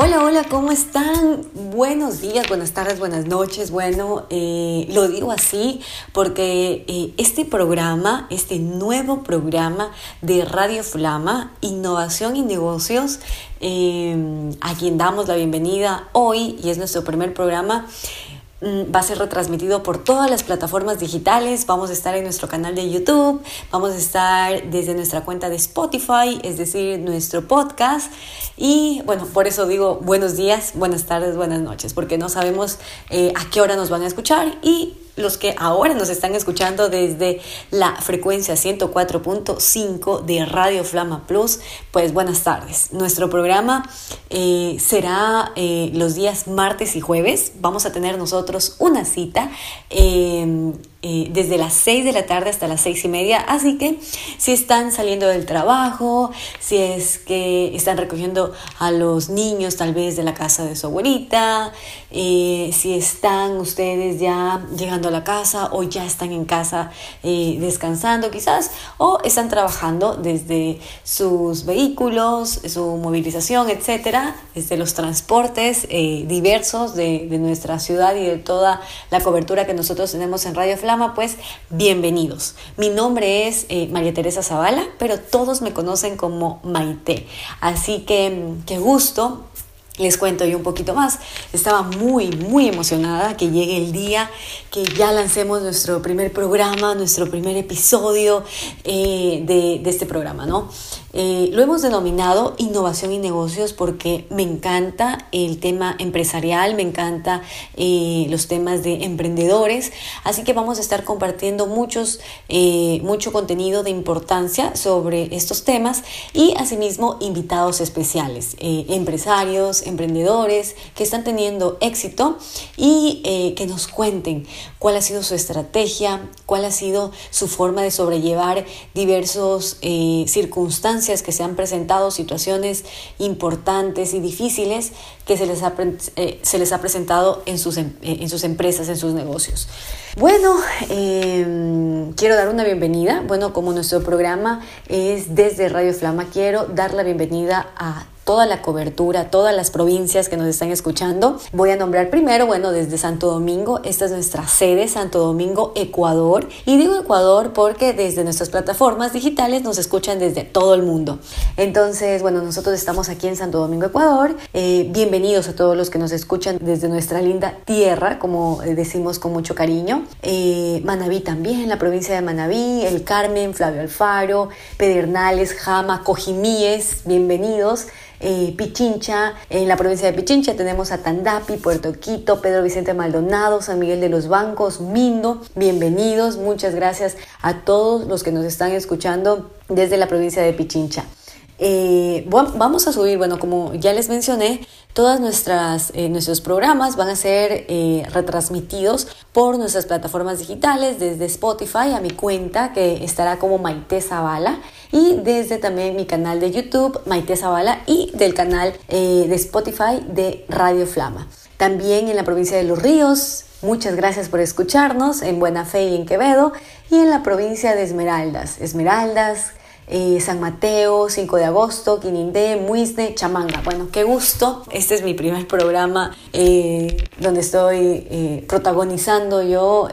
Hola, hola, ¿cómo están? Buenos días, buenas tardes, buenas noches. Bueno, eh, lo digo así porque eh, este programa, este nuevo programa de Radio Flama, Innovación y Negocios, eh, a quien damos la bienvenida hoy y es nuestro primer programa. Mm, va a ser retransmitido por todas las plataformas digitales. Vamos a estar en nuestro canal de YouTube, vamos a estar desde nuestra cuenta de Spotify, es decir, nuestro podcast. Y bueno, por eso digo buenos días, buenas tardes, buenas noches, porque no sabemos eh, a qué hora nos van a escuchar y los que ahora nos están escuchando desde la frecuencia 104.5 de Radio Flama Plus, pues buenas tardes. Nuestro programa eh, será eh, los días martes y jueves. Vamos a tener nosotros una cita. Eh, eh, desde las 6 de la tarde hasta las 6 y media. Así que si están saliendo del trabajo, si es que están recogiendo a los niños tal vez de la casa de su abuelita, eh, si están ustedes ya llegando a la casa o ya están en casa eh, descansando quizás, o están trabajando desde sus vehículos, su movilización, etcétera, desde los transportes diversos de, nuestra ciudad y de toda la cobertura que nosotros tenemos en Radio pues bienvenidos. Mi nombre es eh, María Teresa Zavala, pero todos me conocen como Maite. Así que qué gusto les cuento yo un poquito más. Estaba muy, muy emocionada que llegue el día que ya lancemos nuestro primer programa, nuestro primer episodio eh, de, de, este programa, ¿no? Eh, lo hemos denominado innovación y negocios porque me encanta el tema empresarial, me encanta eh, los temas de emprendedores, así que vamos a estar compartiendo muchos, eh, mucho contenido de importancia sobre estos temas y asimismo invitados especiales, empresarios, emprendedores que están teniendo éxito y que nos cuenten cuál ha sido su estrategia, cuál ha sido su forma de sobrellevar diversos circunstancias que se han presentado, situaciones importantes y difíciles que se les ha, eh, se les ha presentado en sus, em, eh, en sus empresas, en sus negocios. Bueno, em, quiero dar una bienvenida. Bueno, como nuestro programa es desde Radio Flama, quiero dar la bienvenida a toda la cobertura, todas las provincias que nos están escuchando. Voy a nombrar primero, bueno, desde Santo Domingo, esta es nuestra sede, Santo Domingo, Ecuador. Y digo Ecuador porque desde nuestras plataformas digitales nos escuchan desde todo el mundo. Entonces, bueno, nosotros estamos aquí en Santo Domingo, Ecuador. Eh, bienvenidos a todos los que nos escuchan desde nuestra linda tierra, como decimos con mucho cariño. Eh, Manabí también, la provincia de Manabí, El Carmen, Flavio Alfaro, Pedernales, Jama, Cojimíes, bienvenidos. Eh, Pichincha, en la provincia de Pichincha tenemos a Tandapi, Puerto Quito, Pedro Vicente Maldonado, San Miguel de los Bancos, Mindo. Bienvenidos, muchas gracias a todos los que nos están escuchando desde la provincia de Pichincha. Eh, vamos a subir, bueno, como ya les mencioné, nuestras eh, nuestros programas van a ser retransmitidos por nuestras plataformas digitales desde Spotify a mi cuenta que estará como Maite Zavala y desde también mi canal de YouTube, Maite Zavala, y del canal eh, de Spotify de Radio Flama. También en la provincia de Los Ríos, muchas gracias por escucharnos, en Buena Fe y en Quevedo, y en la provincia de Esmeraldas, Esmeraldas, eh, San Mateo, 5 de agosto, Quinindé, Muisne, Chamanga. Bueno, qué gusto. Este es mi primer programa eh, donde estoy protagonizando yo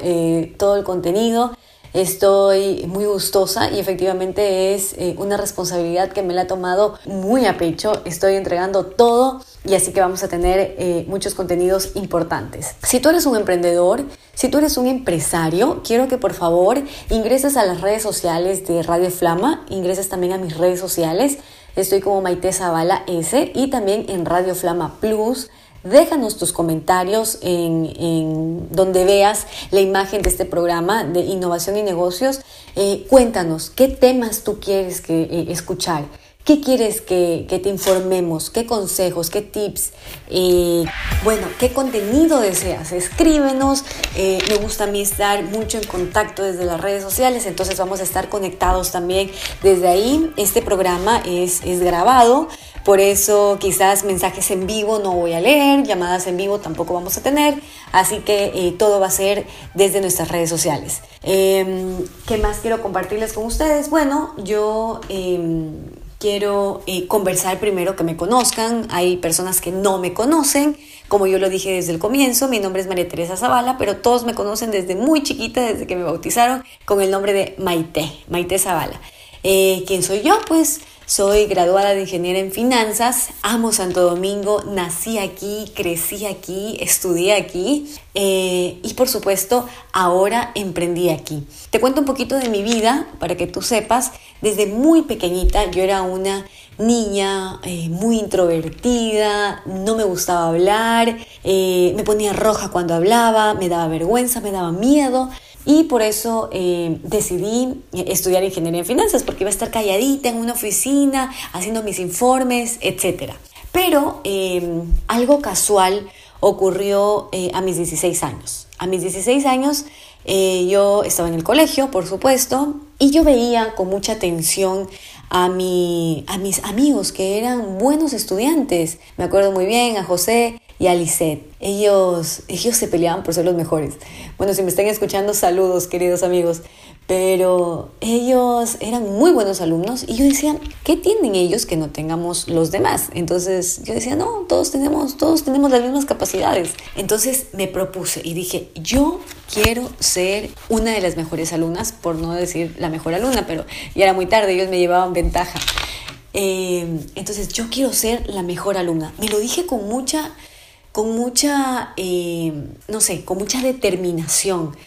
todo el contenido. Estoy muy gustosa y efectivamente es eh, una responsabilidad que me la ha tomado muy a pecho. Estoy entregando todo y así que vamos a tener eh, muchos contenidos importantes. Si tú eres un emprendedor, si tú eres un empresario, quiero que por favor ingreses a las redes sociales de Radio Flama, ingreses también a mis redes sociales. Estoy como Maite Zavala S y también en Radio Flama Plus. Déjanos tus comentarios en, donde veas la imagen de este programa de innovación y negocios. Eh, cuéntanos qué temas tú quieres que, eh, escuchar. ¿Qué quieres que, te informemos? ¿Qué consejos? ¿Qué tips? Eh, bueno, ¿qué contenido deseas? Escríbenos. Me gusta a mí estar mucho en contacto desde las redes sociales, entonces vamos a estar conectados también desde ahí. Este programa es grabado, por eso quizás mensajes en vivo no voy a leer, llamadas en vivo tampoco vamos a tener, así que eh, todo va a ser desde nuestras redes sociales. Em, ¿Qué más quiero compartirles con ustedes? Bueno, yo em, quiero eh, conversar primero que me conozcan. Hay personas que no me conocen. Como yo lo dije desde el comienzo, mi nombre es María Teresa Zavala, pero todos me conocen desde muy chiquita, desde que me bautizaron, con el nombre de Maite, Maite Zavala. Eh, ¿Quién soy yo? Pues soy graduada de ingeniera en finanzas, amo Santo Domingo, nací aquí, crecí aquí, estudié aquí eh, y por supuesto ahora emprendí aquí. Te cuento un poquito de mi vida para que tú sepas, desde muy pequeñita yo era una niña eh, muy introvertida, no me gustaba hablar, eh, me ponía roja cuando hablaba, me daba vergüenza, me daba miedo, y por eso eh, decidí estudiar ingeniería en finanzas, porque iba a estar calladita en una oficina, haciendo mis informes, etc. Pero eh, algo casual ocurrió eh, a mis 16 años. A mis 16 años yo estaba en el colegio, por supuesto, y yo veía con mucha atención a, mi, a mis amigos que eran buenos estudiantes. Me acuerdo muy bien a José y a. Ellos, ellos se peleaban por ser los mejores. Bueno, si me están escuchando, saludos, queridos amigos. Pero ellos eran muy buenos alumnos y yo decía, ¿qué tienen ellos que no tengamos los demás? Entonces yo decía, no, todos tenemos, todos tenemos las mismas capacidades. Entonces me propuse y dije, yo quiero ser una de las mejores alumnas, por no decir la mejor alumna, pero ya era muy tarde, ellos me llevaban ventaja. Eh, entonces yo quiero ser la mejor alumna. Me lo dije con mucha con mucha, eh, no sé, con mucha determinación.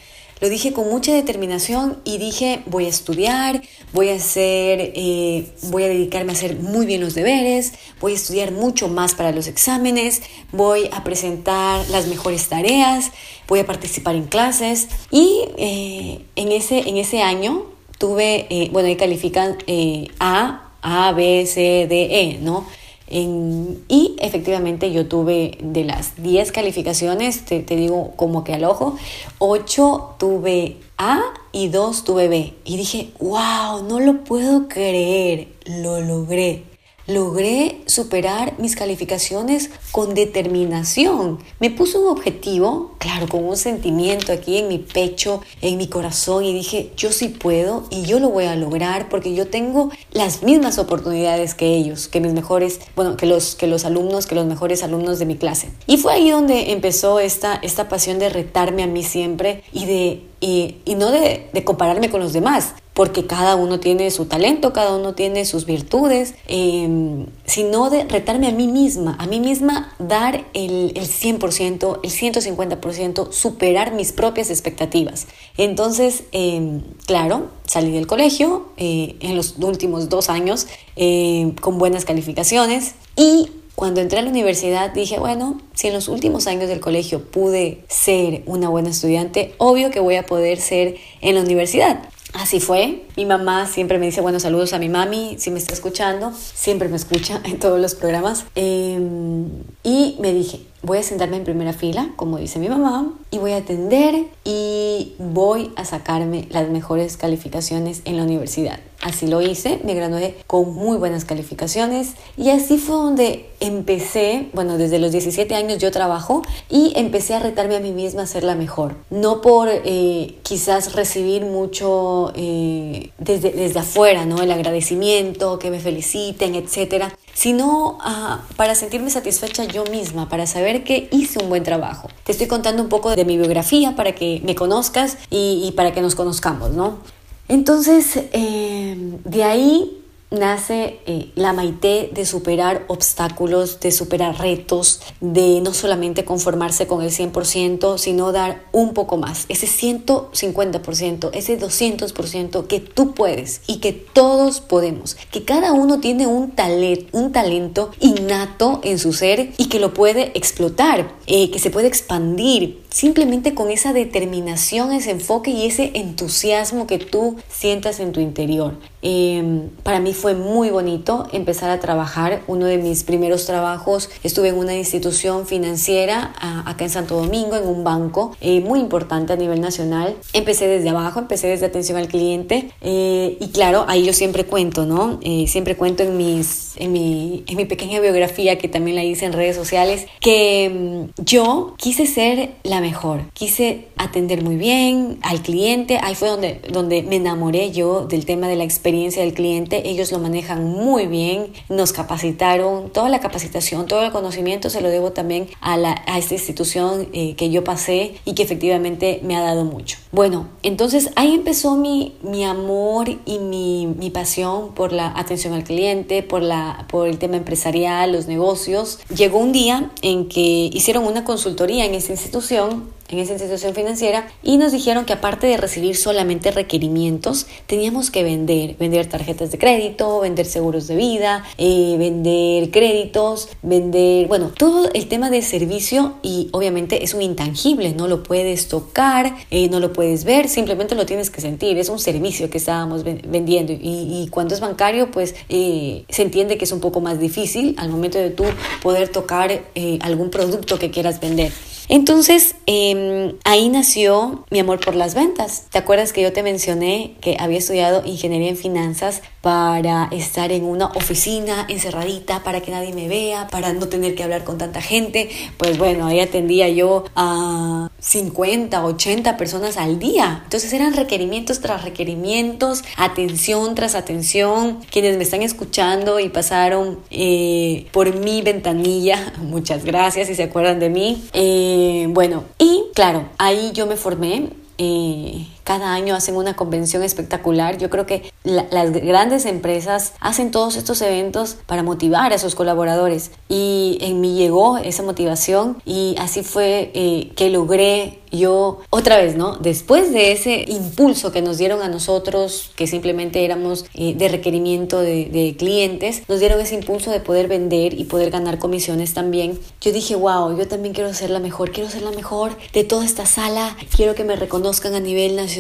Lo dije con mucha determinación y dije, voy a estudiar, voy a hacer, eh, voy a dedicarme a hacer muy bien los deberes, voy a estudiar mucho más para los exámenes, voy a presentar las mejores tareas, voy a participar en clases y eh, en, ese, en ese año tuve, bueno, ahí califican A, A, B, C, D, E, ¿no? Y efectivamente yo tuve de las 10 calificaciones, te, te, digo como que al ojo, 8 tuve A y 2 tuve B. Y dije, wow, no lo puedo creer, lo logré logré superar mis calificaciones con determinación. Me puse un objetivo, claro, con un sentimiento aquí en mi pecho, en mi corazón y dije, yo sí puedo y yo lo voy a lograr porque yo tengo las mismas oportunidades que ellos, que mis mejores, bueno, que los, que los alumnos, que los mejores alumnos de mi clase. Y fue ahí donde empezó esta, esta pasión de retarme a mí siempre y de y, no de, de, compararme con los demás, porque cada uno tiene su talento, cada uno tiene sus virtudes, em, sino de retarme a mí misma, a mí misma dar el, el 100%, el 150%, superar mis propias expectativas. Entonces, em, claro, salí del colegio eh, en los últimos dos años em, con buenas calificaciones y cuando entré a la universidad dije, bueno, si en los últimos años del colegio pude ser una buena estudiante, obvio que voy a poder ser en la universidad. Así fue. Mi mamá siempre me dice buenos saludos a mi mami, si me está escuchando, siempre me escucha en todos los programas. Em, y me dije, voy a sentarme en primera fila, como dice mi mamá, y voy a atender y voy a sacarme las mejores calificaciones en la universidad. Así lo hice, me gradué con muy buenas calificaciones y así fue donde empecé, bueno, desde los 17 años yo trabajo y empecé a retarme a mí misma a ser la mejor. No por eh, quizás recibir mucho eh, desde, desde afuera, ¿no? El agradecimiento, que me feliciten, etcétera, sino ah, para sentirme satisfecha yo misma, para saber que hice un buen trabajo. Te estoy contando un poco de mi biografía para que me conozcas y, y para que nos conozcamos, ¿no? Entonces, eh, de ahí nace eh, la maite de superar obstáculos, de superar retos, de no solamente conformarse con el 100%, sino dar un poco más, ese 150%, ese 200% que tú puedes y que todos podemos, que cada uno tiene un, un talento innato en su ser y que lo puede explotar, eh, que se puede expandir. Simplemente con esa determinación, ese enfoque y ese entusiasmo que tú sientas en tu interior. Em, para mí fue muy bonito empezar a trabajar. Uno de mis primeros trabajos estuve en una institución financiera acá en Santo Domingo, en un banco eh, muy importante a nivel nacional. Empecé desde abajo, empecé desde atención al cliente eh, y claro, ahí yo siempre cuento, ¿no? Eh, siempre cuento en, mis, en, mi, en mi pequeña biografía que también la hice en redes sociales que mm, yo quise ser la mejor, quise atender muy bien al cliente. Ahí fue donde, donde me enamoré yo del tema de la experiencia experiencia del cliente, ellos lo manejan muy bien, nos capacitaron, toda la capacitación, todo el conocimiento se lo debo también a, a esta institución eh, que yo pasé y que efectivamente me ha dado mucho. Bueno, entonces ahí empezó mi, mi amor y mi, mi pasión por la atención al cliente, por, la, por el tema empresarial, los negocios. Llegó un día en que hicieron una consultoría en esa institución en esa institución financiera y nos dijeron que aparte de recibir solamente requerimientos, teníamos que vender, vender tarjetas de crédito, vender seguros de vida, eh, vender créditos, vender, bueno, todo el tema de servicio y obviamente es un intangible, no lo puedes tocar, eh, no lo puedes ver, simplemente lo tienes que sentir, es un servicio que estábamos vendiendo y, cuando es bancario pues eh, se entiende que es un poco más difícil al momento de tú poder tocar algún producto que quieras vender. Entonces, em, ahí nació mi amor por las ventas. ¿Te acuerdas que yo te mencioné que había estudiado ingeniería en finanzas para estar en una oficina encerradita, para que nadie me vea, para no tener que hablar con tanta gente? Pues bueno, ahí atendía yo a 50, 80 personas al día. Entonces eran requerimientos tras requerimientos, atención tras atención. Quienes me están escuchando y pasaron eh, por mi ventanilla, muchas gracias si se acuerdan de mí. Eh, bueno, y claro, ahí yo me formé. Eh, cada año hacen una convención espectacular. Yo creo que las grandes empresas hacen todos estos eventos para motivar a sus colaboradores. Y en mí llegó esa motivación y así fue eh, que logré yo otra vez, ¿no? Después de ese impulso que nos dieron a nosotros, que simplemente éramos eh, de requerimiento de, de, clientes, nos dieron ese impulso de poder vender y poder ganar comisiones también. Yo dije, wow, yo también quiero ser la mejor, quiero ser la mejor de toda esta sala, quiero que me reconozcan a nivel nacional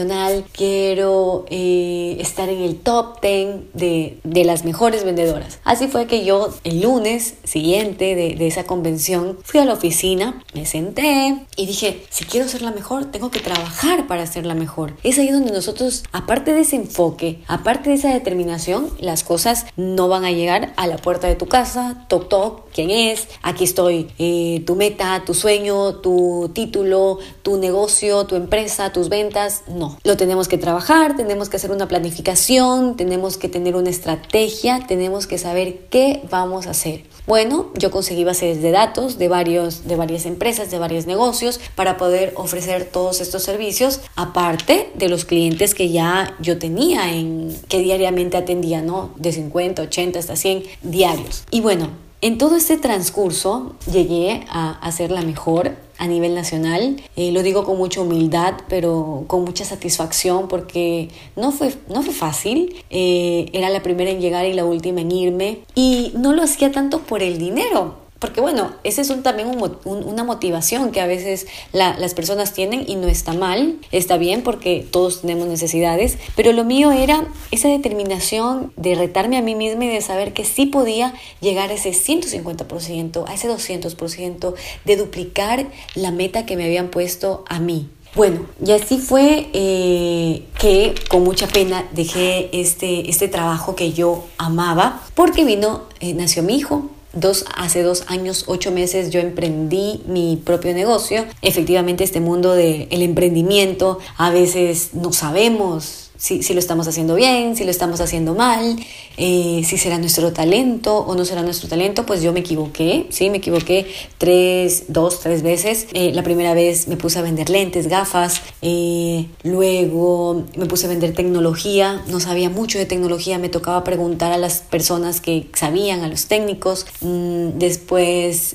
quiero eh, estar en el top 10 de, de, las mejores vendedoras. Así fue que yo el lunes siguiente de, de esa convención fui a la oficina, me senté y dije, si quiero ser la mejor, tengo que trabajar para ser la mejor. Es ahí donde nosotros, aparte de ese enfoque, aparte de esa determinación, las cosas no van a llegar a la puerta de tu casa, toc toc, ¿quién es? Aquí estoy, eh, tu meta, tu sueño, tu título, tu negocio, tu empresa, tus ventas, no lo tenemos que trabajar, tenemos que hacer una planificación, tenemos que tener una estrategia, tenemos que saber qué vamos a hacer. Bueno, yo conseguí bases de datos de, varios, de varias empresas, de varios negocios, para poder ofrecer todos estos servicios, aparte de los clientes que ya yo tenía, en, que diariamente atendía, ¿no? De 50, 80 hasta 100 diarios. Y bueno, en todo este transcurso llegué a, a ser la mejor a nivel nacional. Eh, lo digo con mucha humildad, pero con mucha satisfacción porque no fue, no fue fácil. Eh, era la primera en llegar y la última en irme. Y no lo hacía tanto por el dinero porque bueno, esa es un, también una motivación que a veces las personas tienen y no está mal, está bien porque todos tenemos necesidades, pero lo mío era esa determinación de retarme a mí misma y de saber que sí podía llegar a ese 150%, a ese 200%, de duplicar la meta que me habían puesto a mí. Bueno, y así fue eh, que con mucha pena dejé este, este trabajo que yo amaba porque vino, eh, nació mi hijo, Dos, hace dos años, ocho meses, yo emprendí mi propio negocio. Efectivamente, este mundo del emprendimiento, a veces no sabemos si, si, lo estamos haciendo bien, si lo estamos haciendo mal, eh, si será nuestro talento o no será nuestro talento, pues yo me equivoqué, sí, me equivoqué tres, dos, tres veces. Eh, la primera vez me puse a vender lentes, gafas, eh, luego me puse a vender tecnología, no sabía mucho de tecnología, me tocaba preguntar a las personas que sabían, a los técnicos, mm, después,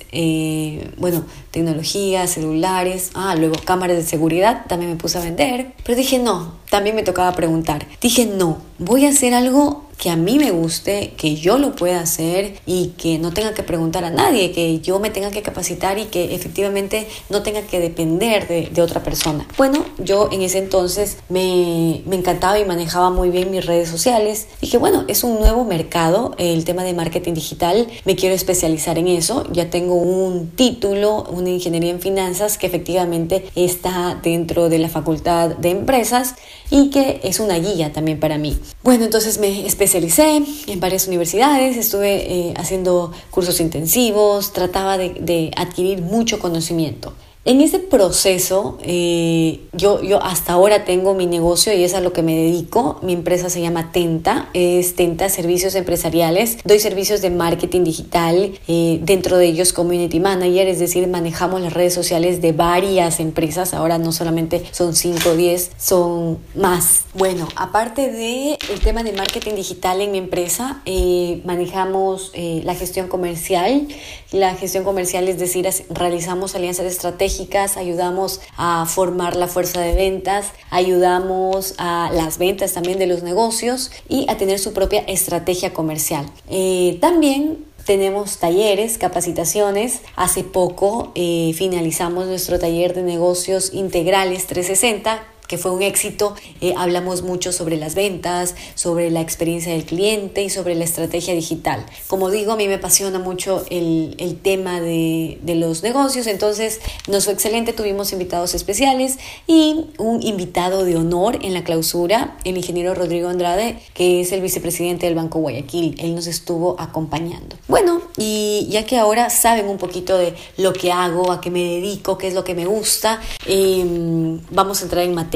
bueno, tecnología, celulares, ah, luego cámaras de seguridad, también me puse a vender, pero dije no, también me tocaba preguntar. Dije no, voy a hacer algo que a mí me guste, que yo lo pueda hacer y que no tenga que preguntar a nadie, que yo me tenga que capacitar y que efectivamente no tenga que depender de, otra persona. Bueno, yo en ese entonces me, me, encantaba y manejaba muy bien mis redes sociales. Dije, bueno, es un nuevo mercado, el tema de marketing digital, me quiero especializar en eso. Ya tengo un título, una ingeniería en finanzas que efectivamente está dentro de la facultad de empresas y que es una guía también para mí. Bueno, entonces me especialicé en varias universidades, estuve eh, haciendo cursos intensivos, trataba de adquirir mucho conocimiento. En ese proceso, eh, yo, yo hasta ahora tengo mi negocio y es a lo que me dedico. Mi empresa se llama Tenta, es Tenta Servicios Empresariales. Doy servicios de marketing digital, eh, dentro de ellos Community Manager, es decir, manejamos las redes sociales de varias empresas. Ahora no solamente son 5 o 10, son más. Bueno, aparte del el tema de marketing digital en mi empresa, eh, manejamos la gestión comercial. La gestión comercial, es decir, realizamos alianzas estratégicas ayudamos a formar la fuerza de ventas, ayudamos a las ventas también de los negocios y a tener su propia estrategia comercial. Eh, también tenemos talleres, capacitaciones. Hace poco eh, finalizamos nuestro taller de negocios integrales 360 que fue un éxito. Eh, hablamos mucho sobre las ventas, sobre la experiencia del cliente y sobre la estrategia digital. Como digo, a mí me apasiona mucho el, el tema de, de, los negocios, entonces nos fue excelente, tuvimos invitados especiales y un invitado de honor en la clausura, el ingeniero Rodrigo Andrade, que es el vicepresidente del Banco Guayaquil. Él nos estuvo acompañando. Bueno, y ya que ahora saben un poquito de lo que hago, a qué me dedico, qué es lo que me gusta, eh, vamos a entrar en materia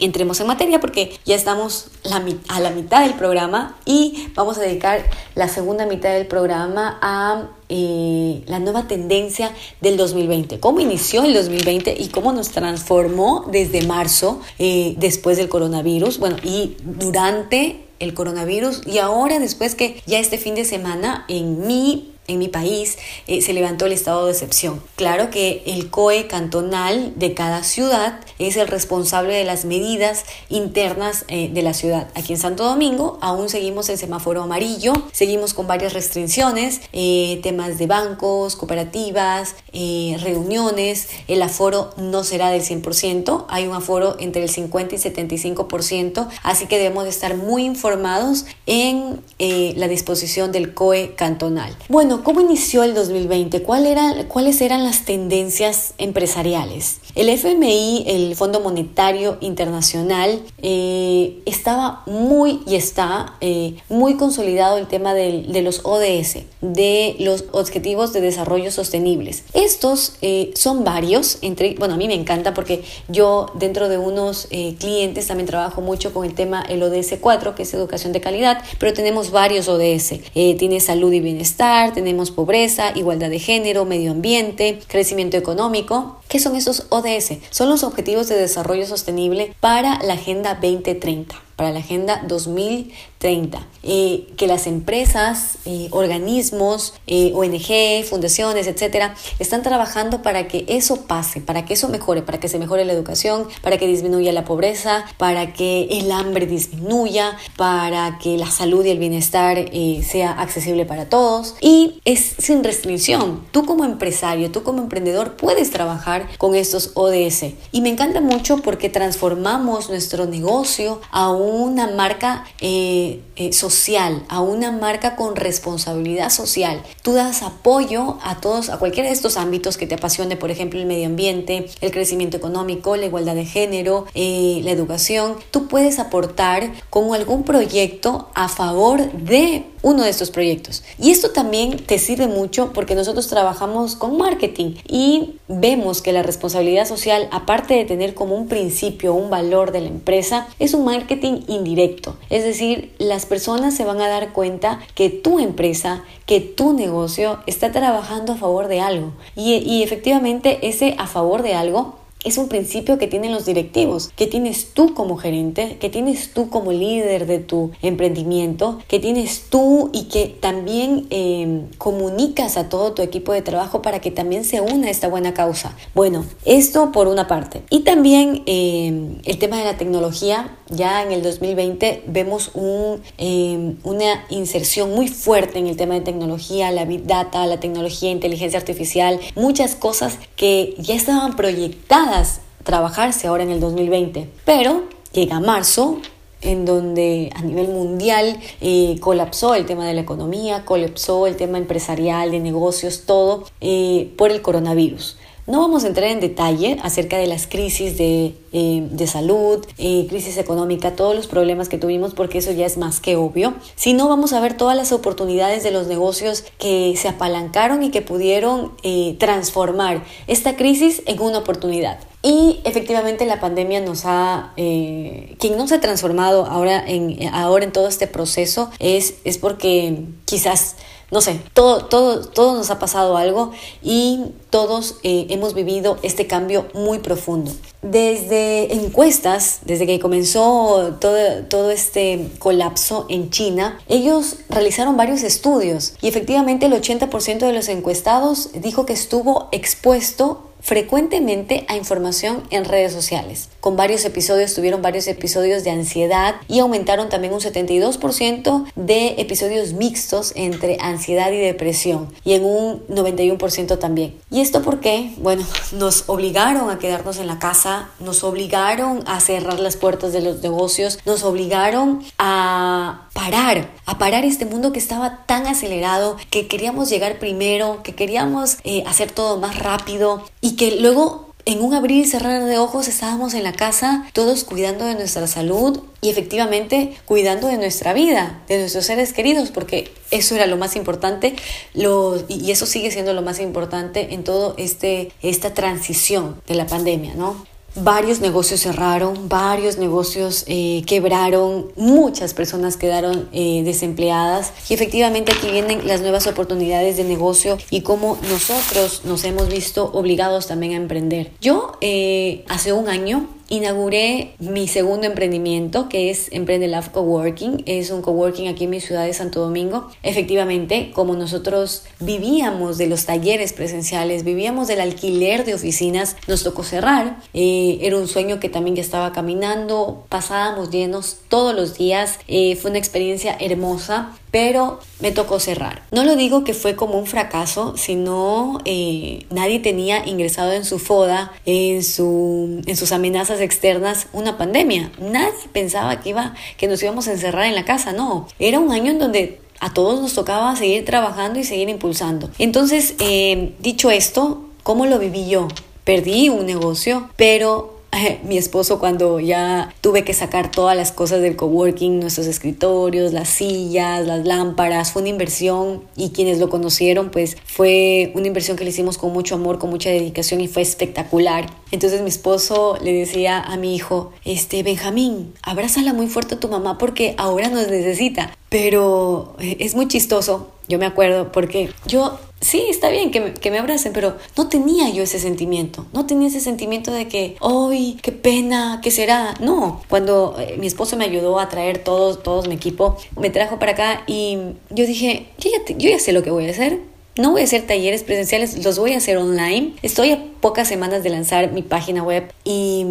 Entremos en materia porque ya estamos a la mitad del programa y vamos a dedicar la segunda mitad del programa a eh, la nueva tendencia del 2020. Cómo inició el 2020 y cómo nos transformó desde marzo eh, después del coronavirus. Bueno, y durante el coronavirus y ahora después que ya este fin de semana en mi en mi país eh, se levantó el estado de excepción. Claro que el COE cantonal de cada ciudad es el responsable de las medidas internas eh, de la ciudad. Aquí en Santo Domingo aún seguimos el semáforo amarillo, seguimos con varias restricciones, eh, temas de bancos, cooperativas, reuniones, el aforo no será del 100%, hay un aforo entre el 50 y 75%, así que debemos de estar muy informados en la disposición del COE cantonal. Bueno, ¿cómo inició el 2020? ¿Cuáles eran las tendencias empresariales? El FMI, el Fondo Monetario Internacional, eh, estaba muy y está eh, muy consolidado el tema de, los ODS, de los Objetivos de Desarrollo Sostenibles. Estos eh, son varios, entre, bueno, a mí me encanta porque yo dentro de unos clientes también trabajo mucho con el tema el ODS 4, que es educación de calidad, pero tenemos varios ODS. tiene salud y bienestar, tenemos pobreza, igualdad de género, medio ambiente, crecimiento económico. ¿Qué son esos ODS? Son los Objetivos de Desarrollo Sostenible para la Agenda 2030 para la Agenda 2030. Eh, que las empresas, eh, organismos, eh, ONG, fundaciones, etcétera, están trabajando para que eso pase, para que eso mejore, para que se mejore la educación, para que disminuya la pobreza, para que el hambre disminuya, para que la salud y el bienestar sea accesible para todos. Y es sin restricción. Tú como empresario, tú como emprendedor puedes trabajar con estos ODS. Y me encanta mucho porque transformamos nuestro negocio a un una marca eh, eh, social, a una marca con responsabilidad social. Tú das apoyo a todos, a cualquiera de estos ámbitos que te apasione, por ejemplo, el medio ambiente, el crecimiento económico, la igualdad de género, eh, la educación. Tú puedes aportar con algún proyecto a favor de uno de estos proyectos. Y esto también te sirve mucho porque nosotros trabajamos con marketing y vemos que la responsabilidad social, aparte de tener como un principio, un valor de la empresa, es un marketing indirecto. Es decir, las personas se van a dar cuenta que tu empresa, que tu negocio está trabajando a favor de algo. Y, y efectivamente ese a favor de algo es un principio que tienen los directivos, que tienes tú como gerente, que tienes tú como líder de tu emprendimiento, que tienes tú y que también em, comunicas a todo tu equipo de trabajo para que también se una a esta buena causa. Bueno, esto por una parte. Y también em, el tema de la tecnología ya en el 2020 vemos un, em, una inserción muy fuerte en el tema de tecnología, la big data, la tecnología, inteligencia artificial, muchas cosas que ya estaban proyectadas trabajarse ahora en el 2020. Pero llega marzo, en donde a nivel mundial eh, colapsó el tema de la economía, colapsó el tema empresarial, de negocios, todo eh, por el coronavirus. No vamos a entrar en detalle acerca de las crisis de, eh, de salud, eh, crisis económica, todos los problemas que tuvimos, porque eso ya es más que obvio, sino vamos a ver todas las oportunidades de los negocios que se apalancaron y que pudieron eh, transformar esta crisis en una oportunidad. Y efectivamente la pandemia nos ha, quien no se ha transformado ahora en, ahora en todo este proceso es, es porque quizás no sé, todo, todo, todo nos ha pasado algo y todos eh, hemos vivido este cambio muy profundo. Desde encuestas, desde que comenzó todo, todo este colapso en China, ellos realizaron varios estudios y efectivamente el 80% de los encuestados dijo que estuvo expuesto frecuentemente a información en redes sociales. Con varios episodios, tuvieron varios episodios de ansiedad y aumentaron también un 72% de episodios mixtos entre ansiedad y depresión y en un 91% también. ¿Y esto por qué? Bueno, nos obligaron a quedarnos en la casa, nos obligaron a cerrar las puertas de los negocios, nos obligaron a parar, a parar este mundo que estaba tan acelerado, que queríamos llegar primero, que queríamos eh, hacer todo más rápido que luego en un abrir y cerrar de ojos estábamos en la casa todos cuidando de nuestra salud y efectivamente cuidando de nuestra vida, de nuestros seres queridos, porque eso era lo más importante lo, y eso sigue siendo lo más importante en todo este esta transición de la pandemia, ¿no? Varios negocios cerraron, varios negocios eh, quebraron, muchas personas quedaron eh, desempleadas y efectivamente aquí vienen las nuevas oportunidades de negocio y cómo nosotros nos hemos visto obligados también a emprender. Yo eh, hace un año inauguré mi segundo emprendimiento que es Emprende Love Coworking. Es un coworking aquí en mi ciudad de Santo Domingo. Efectivamente, como nosotros vivíamos de los talleres presenciales, vivíamos del alquiler de oficinas, nos tocó cerrar. Eh, era un sueño que también ya estaba caminando. Pasábamos llenos todos los días. Eh, fue una experiencia hermosa pero me tocó cerrar. No lo digo que fue como un fracaso, sino eh, nadie tenía ingresado en su FODA, en, su, en sus amenazas externas, una pandemia. Nadie pensaba que, iba, que nos íbamos a encerrar en la casa, no. Era un año en donde a todos nos tocaba seguir trabajando y seguir impulsando. Entonces, eh, dicho esto, ¿cómo lo viví yo? Perdí un negocio, pero mi esposo cuando ya tuve que sacar todas las cosas del coworking, nuestros escritorios, las sillas, las lámparas, fue una inversión y quienes lo conocieron pues fue una inversión que le hicimos con mucho amor, con mucha dedicación y fue espectacular. Entonces mi esposo le decía a mi hijo, este Benjamín, abrázala muy fuerte a tu mamá porque ahora nos necesita. Pero eh, es muy chistoso, yo me acuerdo, porque yo sí, está bien que me, que me, abracen, pero no tenía yo ese sentimiento. No tenía ese sentimiento de que, ¡ay, qué pena! ¿Qué será? No. Cuando eh, mi esposo me ayudó a traer todos, todos mi equipo, me trajo para acá y yo dije, yo ya, yo ya sé lo que voy a hacer. No voy a hacer talleres presenciales, los voy a hacer online. Estoy a pocas semanas de lanzar mi página web y,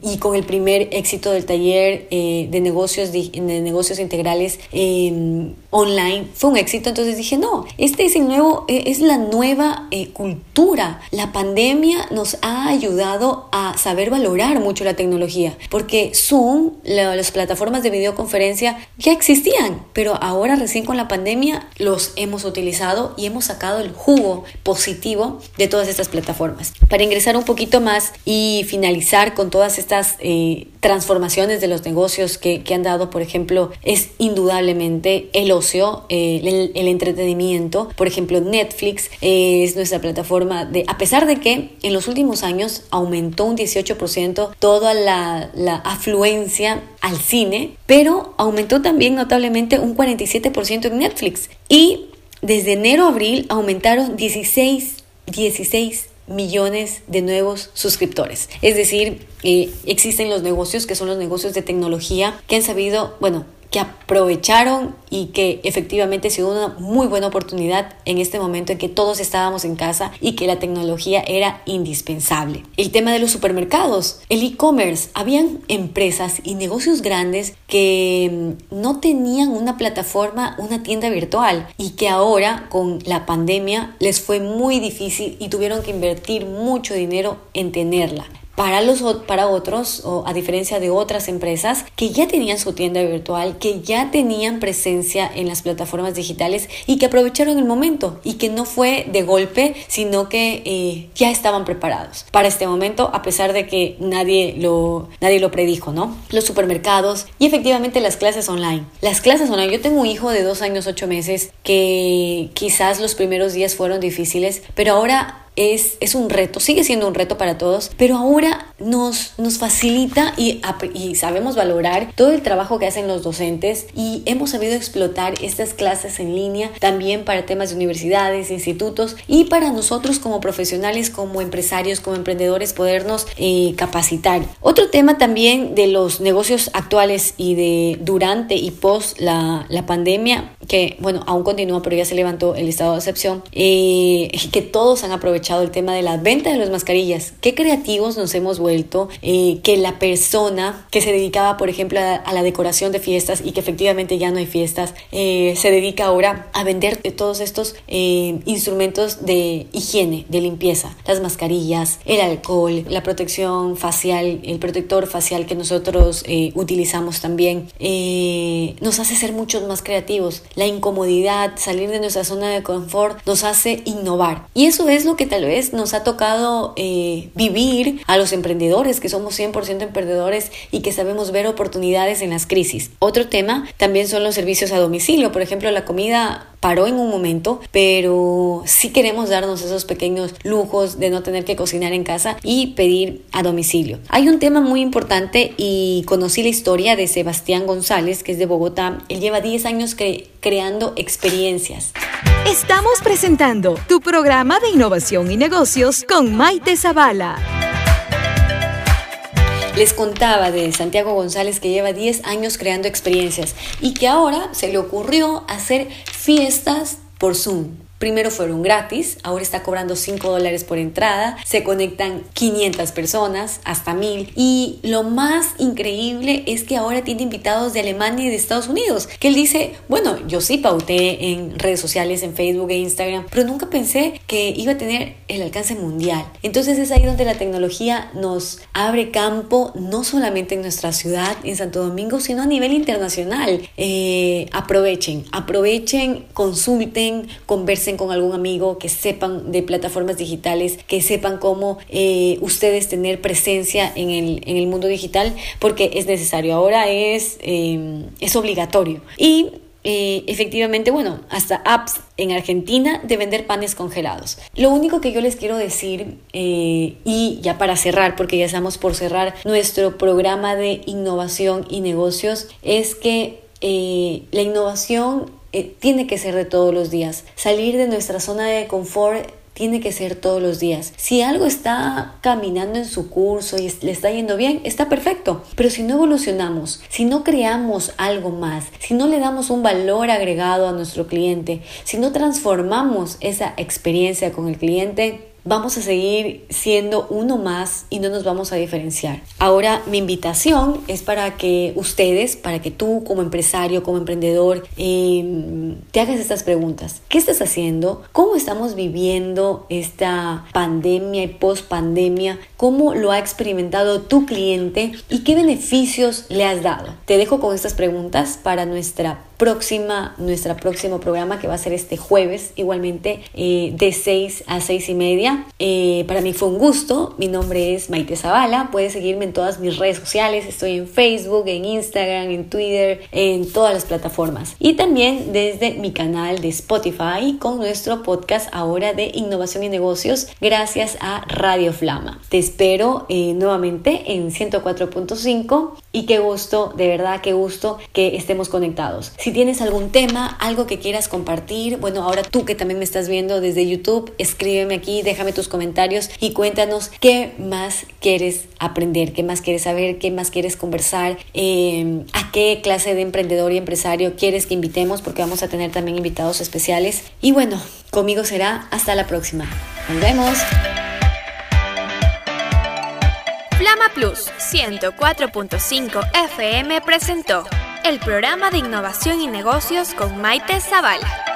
y con el primer éxito del taller eh, de, negocios, de, negocios integrales em, online fue un éxito. Entonces dije, no, este es el nuevo, eh, es la nueva eh, cultura. La pandemia nos ha ayudado a saber valorar mucho la tecnología porque Zoom, las plataformas de videoconferencia ya existían, pero ahora recién con la pandemia los hemos utilizado y hemos sacado el jugo positivo de todas estas plataformas. Para ingresar un poquito más y finalizar con todas estas eh, transformaciones de los negocios que, han dado, por ejemplo, es indudablemente el ocio, eh, el, entretenimiento. Por ejemplo, Netflix eh, es nuestra plataforma de, a pesar de que en los últimos años aumentó un 18% toda la, la afluencia al cine, pero aumentó también notablemente un 47% en Netflix. Y desde enero a abril aumentaron 16, 16 millones de nuevos suscriptores. Es decir, eh, existen los negocios que son los negocios de tecnología que han sabido, bueno, que aprovecharon y que efectivamente ha sido una muy buena oportunidad en este momento en que todos estábamos en casa y que la tecnología era indispensable. El tema de los supermercados, el e-commerce, habían empresas y negocios grandes que mm, no tenían una plataforma, una tienda virtual y que ahora con la pandemia les fue muy difícil y tuvieron que invertir mucho dinero en tenerla para, los, para otros, o a diferencia de otras empresas que ya tenían su tienda virtual, que ya tenían presencia en las plataformas digitales y que aprovecharon el momento y que no fue de golpe, sino que eh, ya estaban preparados para este momento, a pesar de que nadie lo, nadie lo predijo, ¿no? Los supermercados y efectivamente las clases online. Las clases online, yo tengo un hijo de dos años, ocho meses, que quizás los primeros días fueron difíciles, pero ahora es, es, un reto, sigue siendo un reto para todos, pero ahora nos, nos facilita y, y, sabemos valorar todo el trabajo que hacen los docentes y hemos sabido explotar estas clases en línea también para temas de universidades, institutos y para nosotros como profesionales, como empresarios, como emprendedores podernos eh, capacitar. Otro tema también de los negocios actuales y de durante y post la, la pandemia, que bueno, aún continúa, pero ya se levantó el estado de excepción, eh, que todos han aprovechado el tema de la venta de las mascarillas. Qué creativos nos hemos vuelto eh, que la persona que se dedicaba, por ejemplo, a, la decoración de fiestas y que efectivamente ya no hay fiestas, eh, se dedica ahora a vender todos estos eh, instrumentos de higiene, de limpieza, las mascarillas, el alcohol, la protección facial, el protector facial que nosotros utilizamos también, nos hace ser muchos más creativos. La incomodidad, salir de nuestra zona de confort, nos hace innovar. Y eso es lo que tal vez nos ha tocado eh, vivir a los emprendedores, que somos 100% emprendedores y que sabemos ver oportunidades en las crisis. Otro tema también son los servicios a domicilio. Por ejemplo, la comida paró en un momento, pero sí queremos darnos esos pequeños lujos de no tener que cocinar en casa y pedir a domicilio. Hay un tema muy importante y conocí la historia de Sebastián González, que es de Bogotá. Él lleva 10 años creando experiencias. Estamos presentando tu programa de innovación y negocios con Maite Zavala. Les contaba de Santiago González que lleva 10 años creando experiencias y que ahora se le ocurrió hacer fiestas por Zoom. Primero fueron gratis, ahora está cobrando 5 dólares por entrada, se conectan 500 personas, hasta 1000. Y lo más increíble es que ahora tiene invitados de Alemania y de Estados Unidos, que él dice, bueno, yo sí pauté en redes sociales, en Facebook e Instagram, pero nunca pensé que iba a tener el alcance mundial. Entonces es ahí donde la tecnología nos abre campo, no solamente en nuestra ciudad, en Santo Domingo, sino a nivel internacional. Eh, aprovechen, aprovechen, consulten, conversen con algún amigo, que sepan de plataformas digitales, que sepan cómo eh, ustedes tener presencia en el, en el, mundo digital, porque es necesario, ahora es, em, es obligatorio. Y eh, efectivamente, bueno, hasta apps en Argentina de vender panes congelados. Lo único que yo les quiero decir, eh, y ya para cerrar, porque ya estamos por cerrar nuestro programa de innovación y negocios, es que la innovación eh, tiene que ser de todos los días. Salir de nuestra zona de confort tiene que ser todos los días. Si algo está caminando en su curso y le está yendo bien, está perfecto. Pero si no evolucionamos, si no creamos algo más, si no le damos un valor agregado a nuestro cliente, si no transformamos esa experiencia con el cliente, vamos a seguir siendo uno más y no nos vamos a diferenciar. Ahora mi invitación es para que ustedes, para que tú como empresario, como emprendedor, em, te hagas estas preguntas. ¿Qué estás haciendo? ¿Cómo estamos viviendo esta pandemia y post pandemia? ¿Cómo lo ha experimentado tu cliente y qué beneficios le has dado? Te dejo con estas preguntas para nuestra próxima, nuestra próximo programa que va a ser este jueves, igualmente eh, de 6 a 6 y media. Eh, para mí fue un gusto, mi nombre es Maite Zavala, puedes seguirme en todas mis redes sociales, estoy en Facebook, en Instagram, en Twitter, en todas las plataformas. Y también desde mi canal de Spotify con nuestro podcast ahora de innovación y negocios gracias a Radio Flama. Te espero eh, nuevamente en 104.5 y qué gusto, de verdad, qué gusto que estemos conectados. Si tienes algún tema, algo que quieras compartir, bueno, ahora tú que también me estás viendo desde YouTube, escríbeme aquí, déjame tus comentarios y cuéntanos qué más quieres aprender, qué más quieres saber, qué más quieres conversar, eh, a qué clase de emprendedor y empresario quieres que invitemos, porque vamos a tener también invitados especiales. Y bueno, conmigo será hasta la próxima. Nos vemos. Flama Plus 104.5 FM presentó el programa de innovación y negocios con Maite Zavala.